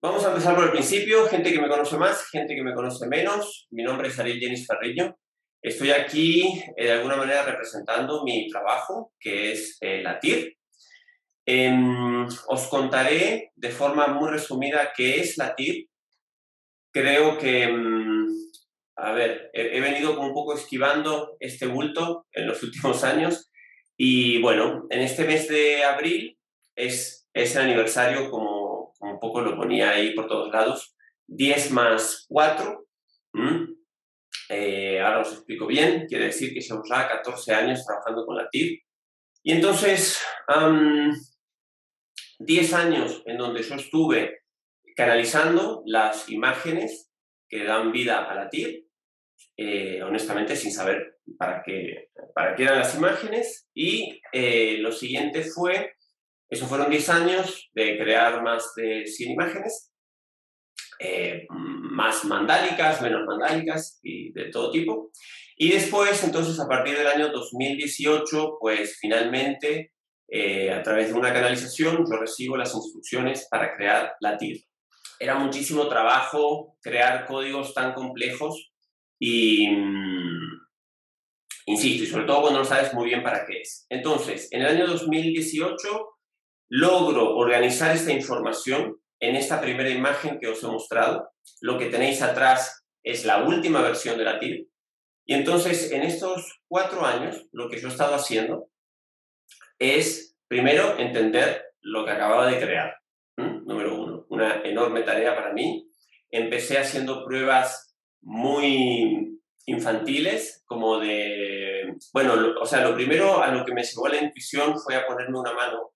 Vamos a empezar por el principio. Gente que me conoce más, gente que me conoce menos. Mi nombre es Ariel Jenis Ferriño. Estoy aquí eh, de alguna manera representando mi trabajo, que es eh, la TIR. Em, os contaré de forma muy resumida qué es la TIR. Creo que, em, a ver, he, venido como un poco esquivando este bulto en los últimos años y bueno, en este mes de abril es, es el aniversario como un poco lo ponía ahí por todos lados, 10 más 4. Eh, ahora os explico bien, quiere decir que llevamos ya 14 años trabajando con la TIR. Y entonces, 10 años en donde yo estuve canalizando las imágenes que dan vida a la TIR, eh, honestamente sin saber para qué, para qué eran las imágenes. Y eh, lo siguiente fue eso fueron 10 años de crear más de 100 imágenes, eh, más mandálicas, menos mandálicas y de todo tipo. Y después, entonces, a partir del año 2018, pues finalmente, eh, a través de una canalización, yo recibo las instrucciones para crear la TIR. Era muchísimo trabajo crear códigos tan complejos y, mm, insisto, y sobre todo cuando no sabes muy bien para qué es. Entonces, en el año 2018 logro organizar esta información en esta primera imagen que os he mostrado. Lo que tenéis atrás es la última versión de la TIR. Y entonces, en estos cuatro años, lo que yo he estado haciendo es, primero, entender lo que acababa de crear. Número uno, una enorme tarea para mí. Empecé haciendo pruebas muy infantiles, como de, bueno, o sea, lo primero a lo que me llevó la intuición fue a ponerme una mano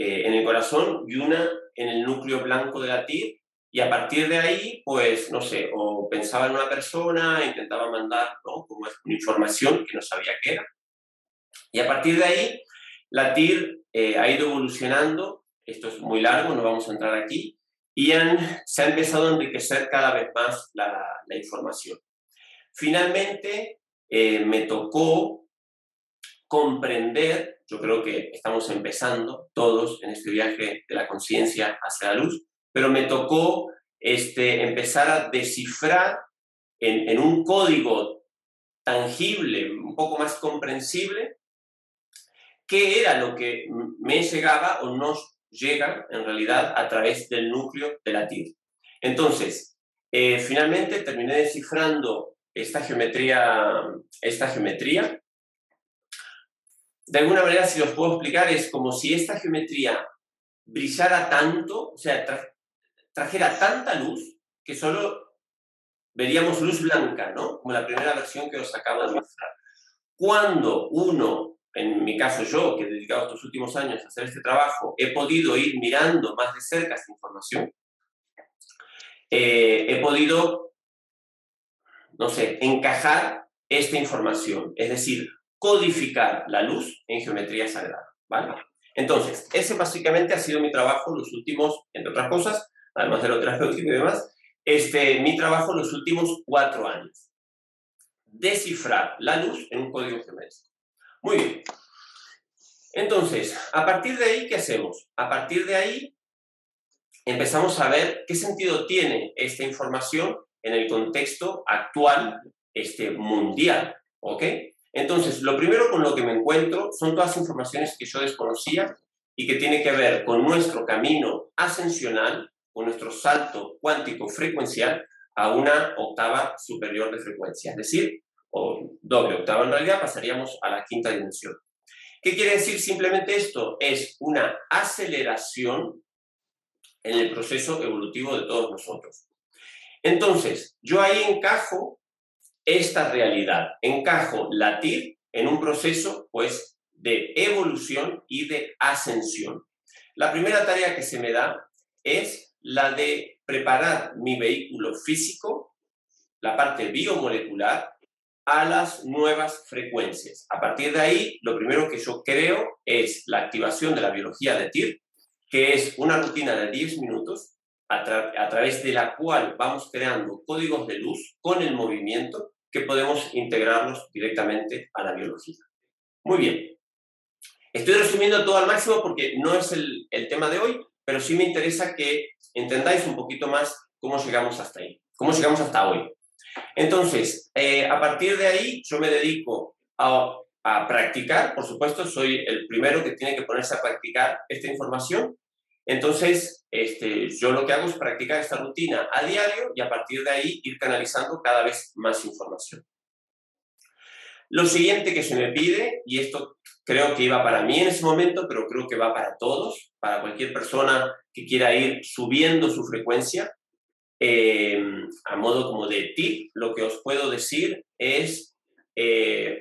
eh, en el corazón y una en el núcleo blanco de la TIR. Y a partir de ahí, pues, no sé, o pensaba en una persona, intentaba mandar ¿no? como una información que no sabía qué era. Y a partir de ahí, la TIR eh, ha ido evolucionando. Esto es muy largo, no vamos a entrar aquí. Y se ha empezado a enriquecer cada vez más la, la información. Finalmente, eh, me tocó comprender, yo creo que estamos empezando todos en este viaje de la conciencia hacia la luz, pero me tocó este, empezar a descifrar en, en un código tangible, un poco más comprensible, qué era lo que me llegaba o nos llega en realidad a través del núcleo de la TIR. Entonces, eh, finalmente terminé descifrando esta geometría, esta geometría de alguna manera, si os puedo explicar, es como si esta geometría brillara tanto, o sea, trajera tanta luz que solo veríamos luz blanca, ¿no? Como la primera versión que os acabo de mostrar. Cuando uno, en mi caso yo, que he dedicado estos últimos años a hacer este trabajo, he podido ir mirando más de cerca esta información, eh, he podido, no sé, encajar esta información. Es decir, codificar la luz en geometría sagrada. ¿vale? Entonces, ese básicamente ha sido mi trabajo los últimos, entre otras cosas, además de lo terapéutico y demás, este, mi trabajo los últimos cuatro años. Descifrar la luz en un código geométrico. Muy bien. Entonces, a partir de ahí, ¿qué hacemos? A partir de ahí, empezamos a ver qué sentido tiene esta información en el contexto actual este, mundial. ¿Ok? Entonces, lo primero con lo que me encuentro son todas informaciones que yo desconocía y que tiene que ver con nuestro camino ascensional, con nuestro salto cuántico frecuencial a una octava superior de frecuencia, es decir, o doble octava en realidad, pasaríamos a la quinta dimensión. ¿Qué quiere decir simplemente esto? Es una aceleración en el proceso evolutivo de todos nosotros. Entonces, yo ahí encajo esta realidad. Encajo la TIR en un proceso pues, de evolución y de ascensión. La primera tarea que se me da es la de preparar mi vehículo físico, la parte biomolecular, a las nuevas frecuencias. A partir de ahí, lo primero que yo creo es la activación de la biología de TIR, que es una rutina de 10 minutos a, a, través de la cual vamos creando códigos de luz con el movimiento que podemos integrarlos directamente a la biología. Muy bien. Estoy resumiendo todo al máximo porque no es el, tema de hoy, pero sí me interesa que entendáis un poquito más cómo llegamos hasta ahí, cómo llegamos hasta hoy. Entonces, eh, a partir de ahí, yo me dedico a, a practicar, por supuesto, soy el primero que tiene que ponerse a practicar esta información. Entonces, este, yo lo que hago es practicar esta rutina a diario y a partir de ahí ir canalizando cada vez más información. Lo siguiente que se me pide, y esto creo que iba para mí en ese momento, pero creo que va para todos, para cualquier persona que quiera ir subiendo su frecuencia, eh, a modo como de tip, lo que os puedo decir es, eh,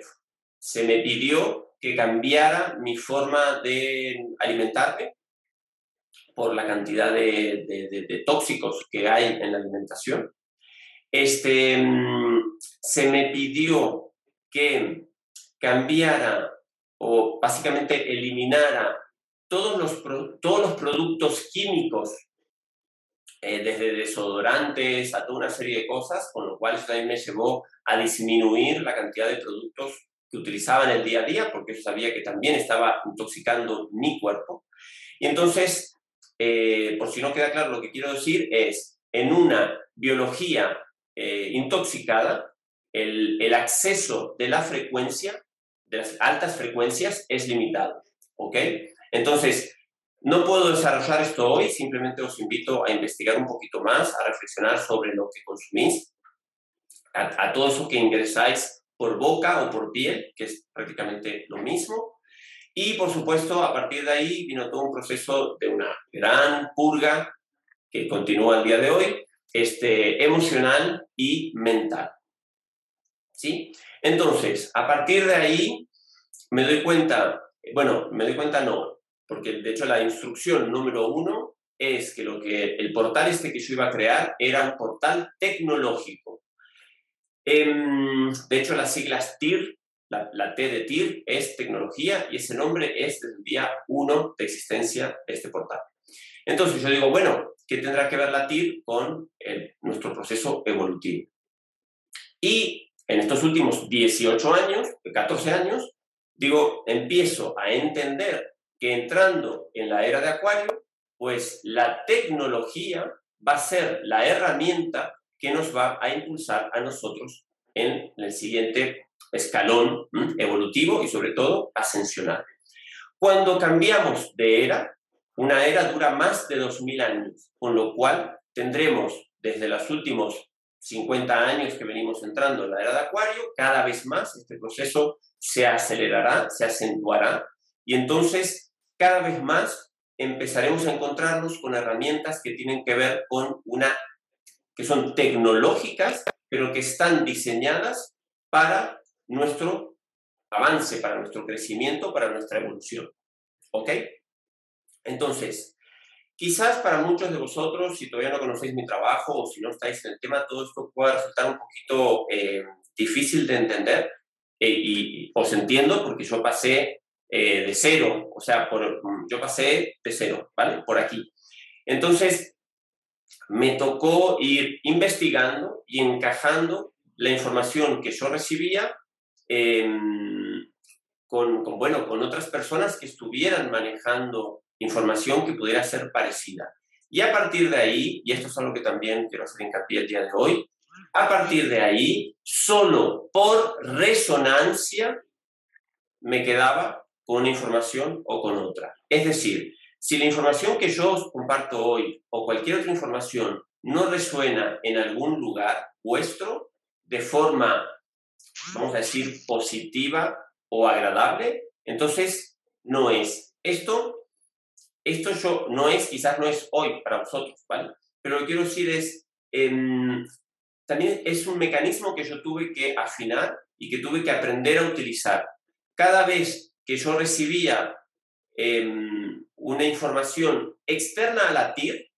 se me pidió que cambiara mi forma de alimentarme por la cantidad de, tóxicos que hay en la alimentación. Este, mm, se me pidió que cambiara o básicamente eliminara todos los, todos los productos químicos, eh, desde desodorantes a toda una serie de cosas, con lo cual eso también me llevó a disminuir la cantidad de productos que utilizaba en el día a día, porque sabía que también estaba intoxicando mi cuerpo. Y entonces, eh, por si no queda claro, lo que quiero decir es, en una biología eh, intoxicada, el, el, acceso de la frecuencia, de las altas frecuencias, es limitado. ¿Ok? Entonces, no puedo desarrollar esto hoy, simplemente os invito a investigar un poquito más, a reflexionar sobre lo que consumís, a, a todo eso que ingresáis por boca o por piel, que es prácticamente lo mismo. Y por supuesto, a partir de ahí vino todo un proceso de una gran purga que continúa al día de hoy, este, emocional y mental. ¿Sí? Entonces, a partir de ahí me doy cuenta, bueno, me doy cuenta no, porque de hecho la instrucción número uno es que lo que el portal este que yo iba a crear era un portal tecnológico. Em, de hecho, las siglas TIR, la, T de TIR es tecnología y ese nombre es desde el día 1 de existencia de este portal. Entonces yo digo, bueno, ¿qué tendrá que ver la TIR con nuestro proceso evolutivo? Y en estos últimos 18 años, 14 años, digo, empiezo a entender que entrando en la era de Acuario, pues la tecnología va a ser la herramienta que nos va a impulsar a nosotros en el siguiente escalón evolutivo y sobre todo ascensional. Cuando cambiamos de era, una era dura más de 2.000 años, con lo cual tendremos desde los últimos 50 años que venimos entrando en la era de Acuario, cada vez más este proceso se acelerará, se acentuará y entonces cada vez más empezaremos a encontrarnos con herramientas que tienen que ver con una que son tecnológicas, pero que están diseñadas para nuestro avance, para nuestro crecimiento, para nuestra evolución. ¿Ok? Entonces, quizás para muchos de vosotros, si todavía no conocéis mi trabajo o si no estáis en el tema, todo esto pueda resultar un poquito eh, difícil de entender eh, y os entiendo porque yo pasé eh, de cero, o sea, por, yo pasé de cero, ¿vale? Por aquí. Entonces, me tocó ir investigando y encajando la información que yo recibía em, con, bueno, con otras personas que estuvieran manejando información que pudiera ser parecida. Y a partir de ahí, y esto es algo que también quiero hacer hincapié el día de hoy, a partir de ahí, solo por resonancia me quedaba con una información o con otra. Es decir, si la información que yo os comparto hoy o cualquier otra información no resuena en algún lugar vuestro de forma, vamos a decir, positiva o agradable, entonces no es. Esto, esto yo no es, quizás no es hoy para vosotros, ¿vale? Pero lo que quiero decir es, em, también es un mecanismo que yo tuve que afinar y que tuve que aprender a utilizar. Cada vez que yo recibía em, una información externa a la TIR,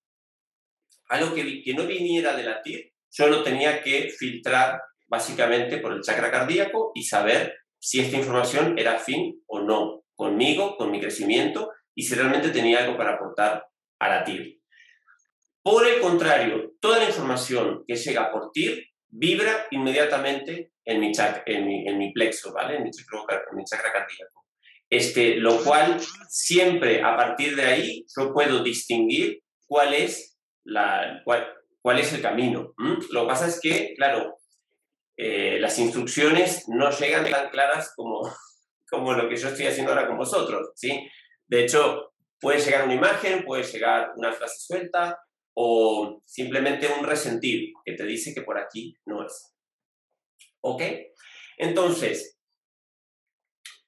algo que, que no viniera de la TIR, yo lo tenía que filtrar básicamente por el chakra cardíaco y saber si esta información era afín o no conmigo, con mi crecimiento y si realmente tenía algo para aportar a la TIR. Por el contrario, toda la información que llega por TIR vibra inmediatamente en mi, chakra, en mi, en mi plexo, ¿vale? En mi chakra, en mi chakra cardíaco. Este, lo cual siempre a partir de ahí yo puedo distinguir cuál es la, cuál, cuál es el camino. Lo que pasa es que, claro, eh, las instrucciones no llegan tan claras como, como lo que yo estoy haciendo ahora con vosotros, ¿sí? De hecho, puede llegar una imagen, puede llegar una frase suelta o simplemente un resentir que te dice que por aquí no es. ¿Ok? Entonces,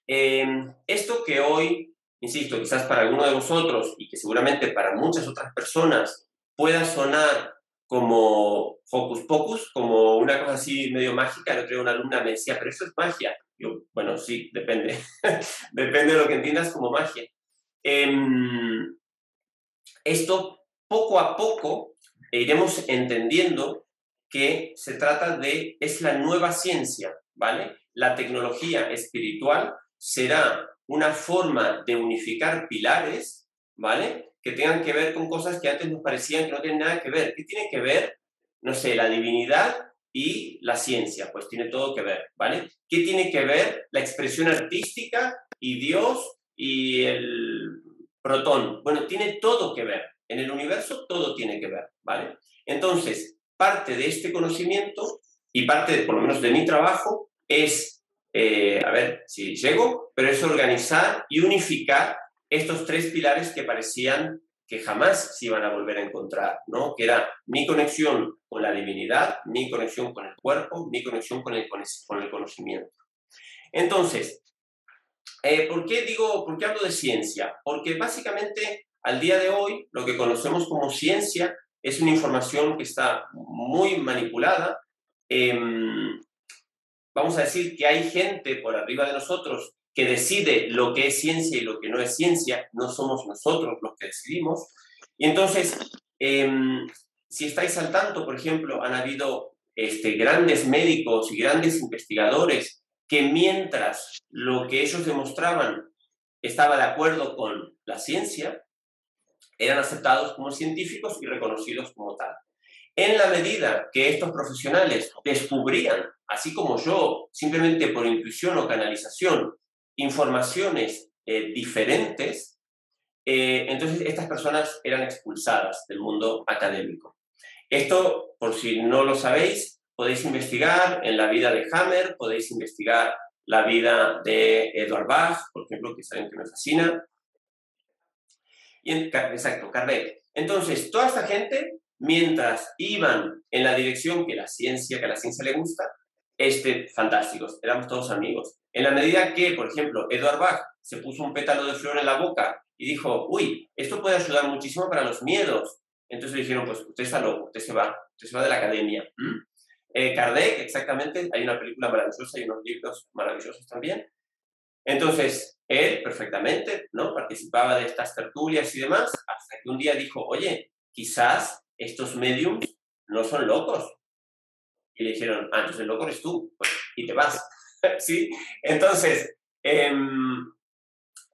em, esto que hoy, insisto, quizás para alguno de vosotros y que seguramente para muchas otras personas pueda sonar como focus pocus, como una cosa así medio mágica. El otro día una alumna me decía, pero eso es magia. Yo, bueno, sí, depende. depende de lo que entiendas como magia. Em, esto poco a poco iremos entendiendo que se trata de, es la nueva ciencia, ¿vale? La tecnología espiritual será una forma de unificar pilares, ¿vale? Que tengan que ver con cosas que antes nos parecían que no tienen nada que ver. ¿Qué tiene que ver? No sé, la divinidad y la ciencia, pues tiene todo que ver, ¿vale? ¿Qué tiene que ver la expresión artística y Dios y el protón? Bueno, tiene todo que ver. En el universo todo tiene que ver, ¿vale? Entonces, parte de este conocimiento y parte, por lo menos de mi trabajo, es, eh, a ver si llego, pero es organizar y unificar estos tres pilares que parecían que jamás se iban a volver a encontrar, ¿no? Que era mi conexión con la divinidad, mi conexión con el cuerpo, mi conexión con el, con el conocimiento. Entonces, eh, ¿por qué digo, por qué hablo de ciencia? Porque básicamente al día de hoy lo que conocemos como ciencia es una información que está muy manipulada. Em, vamos a decir que hay gente por arriba de nosotros que decide lo que es ciencia y lo que no es ciencia, no somos nosotros los que decidimos. Y entonces, em, si estáis al tanto, por ejemplo, han habido este, grandes médicos y grandes investigadores que mientras lo que ellos demostraban estaba de acuerdo con la ciencia, eran aceptados como científicos y reconocidos como tal. En la medida que estos profesionales descubrían, así como yo, simplemente por intuición o canalización, informaciones eh, diferentes, eh, entonces estas personas eran expulsadas del mundo académico. Esto, por si no lo sabéis, podéis investigar en la vida de Hammer, podéis investigar la vida de Edward Bach, por ejemplo, que saben que me fascina. Y exacto, Kardec. Entonces, toda esta gente, mientras iban en la dirección que la ciencia, que a la ciencia le gusta, este, fantásticos, éramos todos amigos. En la medida que, por ejemplo, Edward Bach se puso un pétalo de flor en la boca y dijo, uy, esto puede ayudar muchísimo para los miedos. Entonces le dijeron, pues usted está loco, usted se va, usted se va de la academia. ¿Mm? Eh, Kardec, exactamente, hay una película maravillosa y unos libros maravillosos también. Entonces, él perfectamente, ¿no? Participaba de estas tertulias y demás, hasta que un día dijo, oye, quizás estos mediums no son locos. Y le dijeron, ah, entonces el loco eres tú, pues, y te vas. ¿sí? Entonces, em,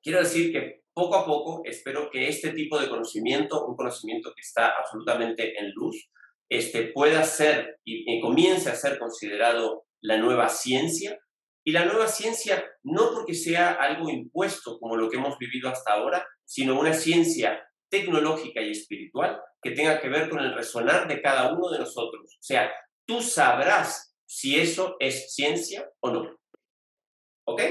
quiero decir que poco a poco espero que este tipo de conocimiento, un conocimiento que está absolutamente en luz, este, pueda ser y, comience a ser considerado la nueva ciencia. Y la nueva ciencia no porque sea algo impuesto como lo que hemos vivido hasta ahora, sino una ciencia tecnológica y espiritual que tenga que ver con el resonar de cada uno de nosotros. O sea, tú sabrás si eso es ciencia o no. ¿Ok?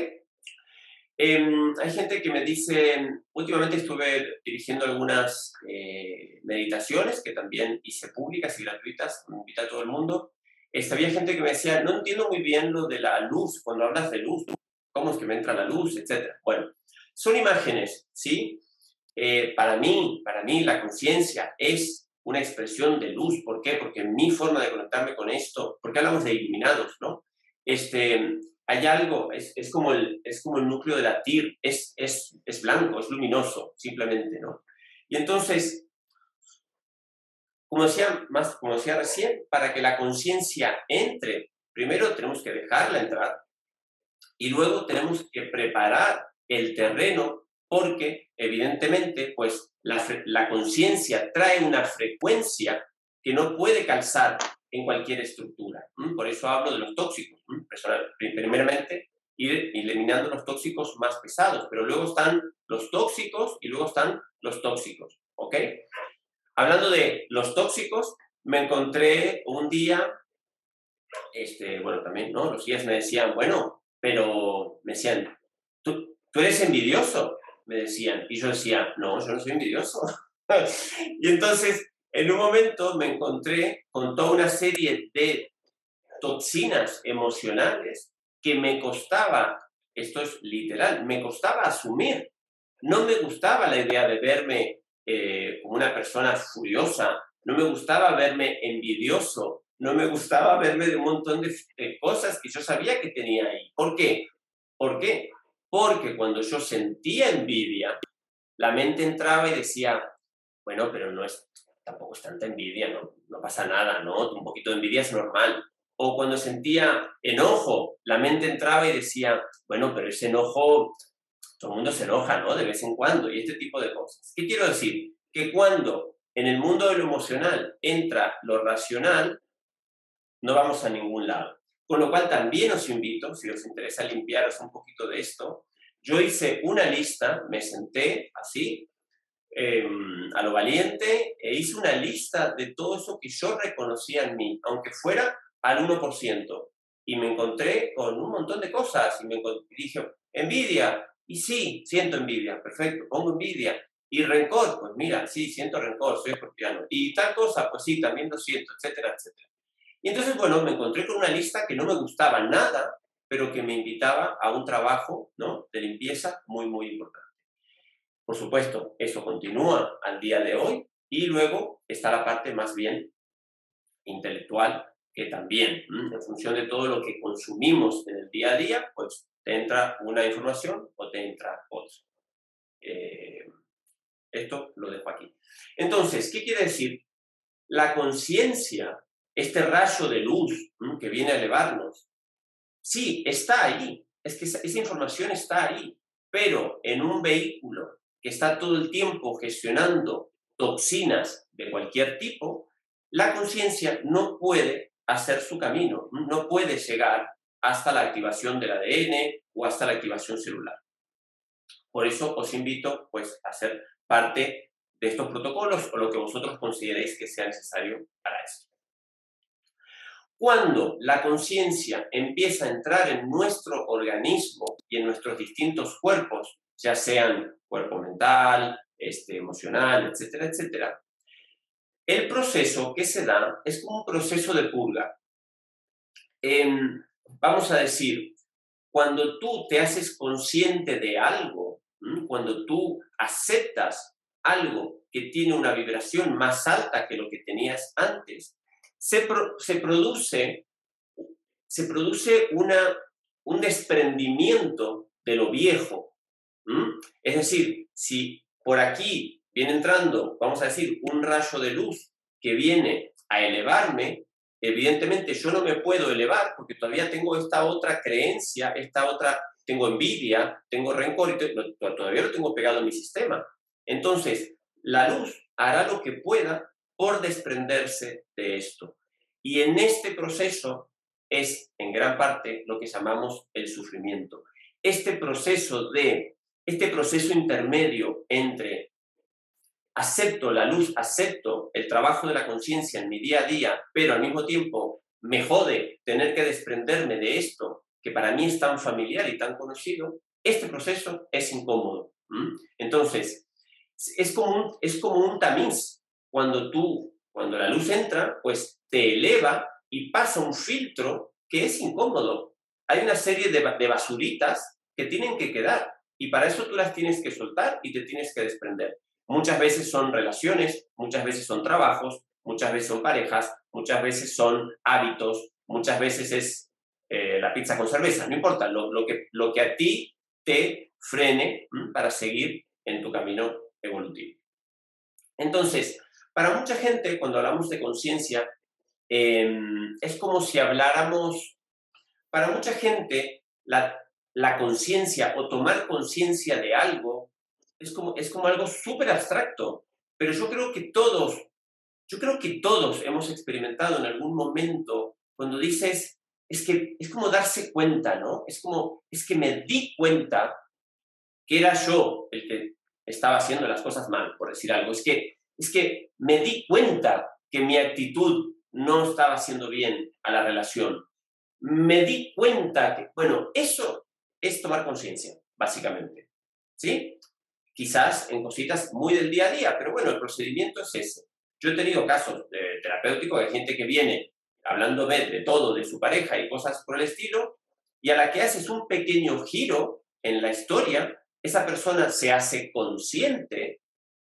Em, hay gente que me dice, últimamente estuve dirigiendo algunas eh, meditaciones que también hice públicas y gratuitas, me invita a todo el mundo. Este, había gente que me decía, no entiendo muy bien lo de la luz, cuando hablas de luz, cómo es que me entra la luz, etcétera. Bueno, son imágenes, ¿sí? Eh, para mí, para mí la conciencia es una expresión de luz. ¿Por qué? Porque mi forma de conectarme con esto, porque hablamos de iluminados, ¿no? Este, hay algo, es, es, como el, es como el núcleo de la TIR, es, es, es blanco, es luminoso, simplemente, ¿no? Y entonces, como decía, más, como decía recién, para que la conciencia entre, primero tenemos que dejarla entrar y luego tenemos que preparar el terreno porque, evidentemente, pues la, la conciencia trae una frecuencia que no puede calzar en cualquier estructura. Por eso hablo de los tóxicos. Primeramente, ir eliminando los tóxicos más pesados, pero luego están los tóxicos y luego están los tóxicos. ¿Ok? hablando de los tóxicos, me encontré un día, este, bueno, también, ¿no? Los guías me decían, bueno, pero me decían, tú, tú eres envidioso, me decían. Y yo decía, no, yo no soy envidioso. y entonces, en un momento me encontré con toda una serie de toxinas emocionales que me costaba, esto es literal, me costaba asumir. No me gustaba la idea de verme eh, como una persona furiosa, no me gustaba verme envidioso, no me gustaba verme de un montón de, cosas que yo sabía que tenía ahí. ¿Por qué? ¿Por qué? Porque cuando yo sentía envidia, la mente entraba y decía, bueno, pero no es, tampoco es tanta envidia, no, no pasa nada, ¿no? Un poquito de envidia es normal. O cuando sentía enojo, la mente entraba y decía, bueno, pero ese enojo, todo el mundo se enoja, ¿no? De vez en cuando, y este tipo de cosas. ¿Qué quiero decir? Que cuando en el mundo de lo emocional entra lo racional, no vamos a ningún lado. Con lo cual también os invito, si os interesa limpiaros un poquito de esto, yo hice una lista, me senté así, em, a lo valiente, e hice una lista de todo eso que yo reconocía en mí, aunque fuera al 1%. Y me encontré con un montón de cosas y me dije, envidia, y sí, siento envidia, perfecto, pongo envidia. Y rencor, pues mira, sí, siento rencor, soy escorpiano. Y tal cosa, pues sí, también lo siento, etcétera, etcétera. Y entonces, bueno, me encontré con una lista que no me gustaba nada, pero que me invitaba a un trabajo ¿no? de limpieza muy, muy importante. Por supuesto, eso continúa al día de hoy y luego está la parte más bien intelectual, que también, en función de todo lo que consumimos en el día a día, pues te entra una información o te entra otra. Eh, esto lo dejo aquí. Entonces, ¿qué quiere decir? La conciencia este rayo de luz que viene a elevarnos, sí, está ahí, es que esa, información está ahí, pero en un vehículo que está todo el tiempo gestionando toxinas de cualquier tipo, la conciencia no puede hacer su camino, no puede llegar hasta la activación del ADN o hasta la activación celular. Por eso os invito pues, a ser parte de estos protocolos o lo que vosotros consideréis que sea necesario para eso. Cuando la conciencia empieza a entrar en nuestro organismo y en nuestros distintos cuerpos, ya sean cuerpo mental, este, emocional, etcétera, etcétera, el proceso que se da es como un proceso de purga. vamos a decir, cuando tú te haces consciente de algo, cuando tú aceptas algo que tiene una vibración más alta que lo que tenías antes, se, se produce, se produce una, un desprendimiento de lo viejo. Es decir, si por aquí viene entrando, vamos a decir, un rayo de luz que viene a elevarme, evidentemente yo no me puedo elevar porque todavía tengo esta otra creencia, esta otra, tengo envidia, tengo rencor y todavía lo tengo pegado en mi sistema. Entonces, la luz hará lo que pueda por desprenderse de esto. Y en este proceso es en gran parte lo que llamamos el sufrimiento. Este proceso de, este proceso intermedio entre acepto la luz, acepto el trabajo de la conciencia en mi día a día, pero al mismo tiempo me jode tener que desprenderme de esto que para mí es tan familiar y tan conocido, este proceso es incómodo. Entonces, es como es como un tamiz cuando tú, cuando la luz entra, pues te eleva y pasa un filtro que es incómodo. Hay una serie de, de basuritas que tienen que quedar y para eso tú las tienes que soltar y te tienes que desprender. Muchas veces son relaciones, muchas veces son trabajos, muchas veces son parejas, muchas veces son hábitos, muchas veces es eh, la pizza con cerveza, no importa, lo, lo, que, lo que a ti te frene para seguir en tu camino evolutivo. Entonces, para mucha gente, cuando hablamos de conciencia, em, es como si habláramos, para mucha gente, la, la conciencia o tomar conciencia de algo es como, es como algo súper abstracto, pero yo creo que todos, yo creo que todos hemos experimentado en algún momento cuando dices, es que es como darse cuenta, ¿no? Es como, es que me di cuenta que era yo el que estaba haciendo las cosas mal, por decir algo. Es que es que me di cuenta que mi actitud no estaba haciendo bien a la relación. Me di cuenta que, bueno, eso es tomar conciencia, básicamente. ¿Sí? Quizás en cositas muy del día a día, pero bueno, el procedimiento es ese. Yo he tenido casos de terapéuticos de gente que viene hablando de todo, de su pareja y cosas por el estilo, y a la que haces un pequeño giro en la historia, esa persona se hace consciente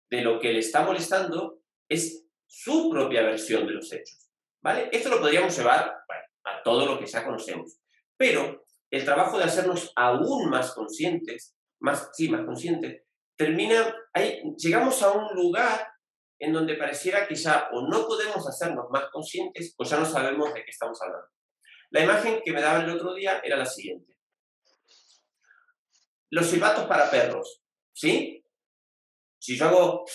de lo que le está molestando, es su propia versión de los hechos. ¿Vale? Esto lo podríamos llevar a todo lo que ya conocemos. Pero el trabajo de hacernos aún más conscientes, más, sí, más conscientes, termina, ahí, llegamos a un lugar en donde pareciera que ya o no podemos hacernos más conscientes o ya no sabemos de qué estamos hablando. La imagen que me daba el otro día era la siguiente. Los silbatos para perros, ¿sí? Si yo hago,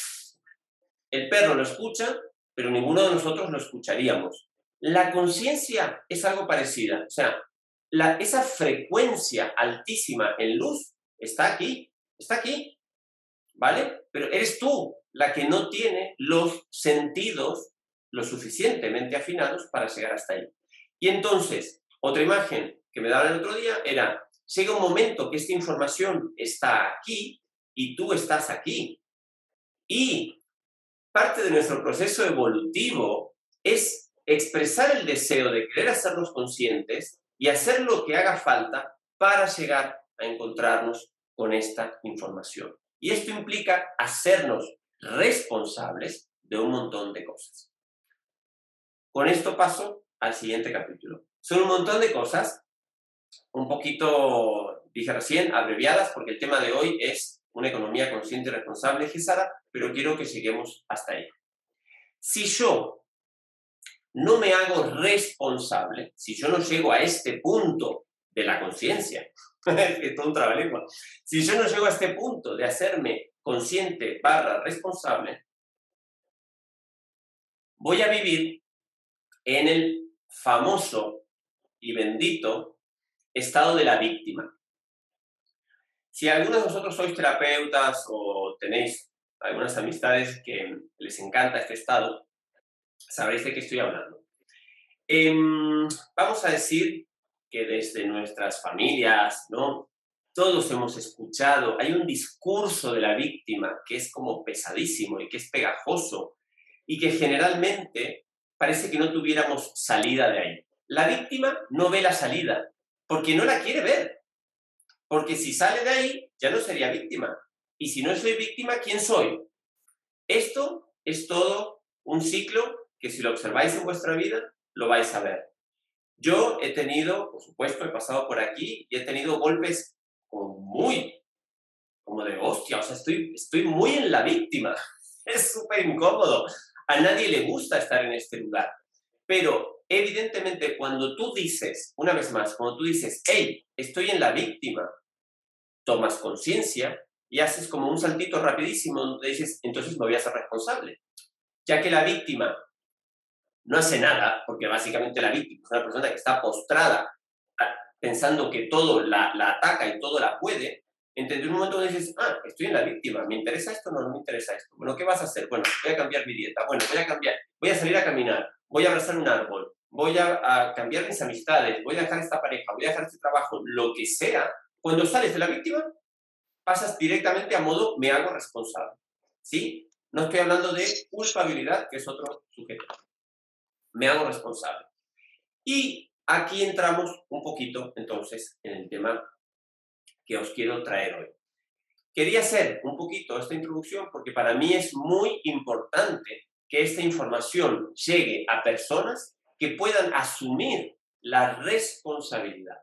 el perro lo escucha, pero ninguno de nosotros lo escucharíamos. La conciencia es algo parecida, o sea, esa frecuencia altísima en luz está aquí, está aquí, ¿vale? Pero eres tú la que no tiene los sentidos lo suficientemente afinados para llegar hasta ahí. Y entonces, otra imagen que me daban el otro día era, llega un momento que esta información está aquí y tú estás aquí. Y parte de nuestro proceso evolutivo es expresar el deseo de querer hacernos conscientes y hacer lo que haga falta para llegar a encontrarnos con esta información. Y esto implica hacernos responsables de un montón de cosas. Con esto paso al siguiente capítulo. Son un montón de cosas, un poquito, dije recién, abreviadas, porque el tema de hoy es una economía consciente y responsable, Gesara, pero quiero que lleguemos hasta ahí. Si yo no me hago responsable, si yo no llego a este punto de la conciencia, es todo un si yo no llego a este punto de hacerme consciente barra responsable, voy a vivir en el famoso y bendito estado de la víctima. Si algunos de vosotros sois terapeutas o tenéis algunas amistades que les encanta este estado, sabréis de qué estoy hablando. Em, vamos a decir que desde nuestras familias, ¿no? todos hemos escuchado, hay un discurso de la víctima que es como pesadísimo y que es pegajoso y que generalmente parece que no tuviéramos salida de ahí. La víctima no ve la salida porque no la quiere ver, porque si sale de ahí ya no sería víctima. Y si no soy víctima, ¿quién soy? Esto es todo un ciclo que si lo observáis en vuestra vida, lo vais a ver. Yo he tenido, por supuesto, he pasado por aquí y he tenido golpes como muy, como de hostia, o sea, estoy, estoy muy en la víctima. Es súper incómodo. A nadie le gusta estar en este lugar. Pero evidentemente cuando tú dices, una vez más, cuando tú dices, hey, estoy en la víctima, tomas conciencia y haces como un saltito rapidísimo donde dices, entonces me voy a hacer responsable. Ya que la víctima no hace nada, porque básicamente la víctima es una persona que está postrada pensando que todo la, ataca y todo la puede, en un momento dices, ah, estoy en la víctima, ¿me interesa esto? No, no me interesa esto. Bueno, ¿qué vas a hacer? Bueno, voy a cambiar mi dieta, bueno, voy a cambiar, voy a salir a caminar, voy a abrazar un árbol, voy a, cambiar mis amistades, voy a dejar esta pareja, voy a dejar este trabajo, lo que sea. Cuando sales de la víctima, pasas directamente a modo me hago responsable. ¿Sí? No estoy hablando de culpabilidad, que es otro sujeto. Me hago responsable. Y Aquí entramos un poquito entonces en el tema que os quiero traer hoy. Quería hacer un poquito esta introducción porque para mí es muy importante que esta información llegue a personas que puedan asumir la responsabilidad.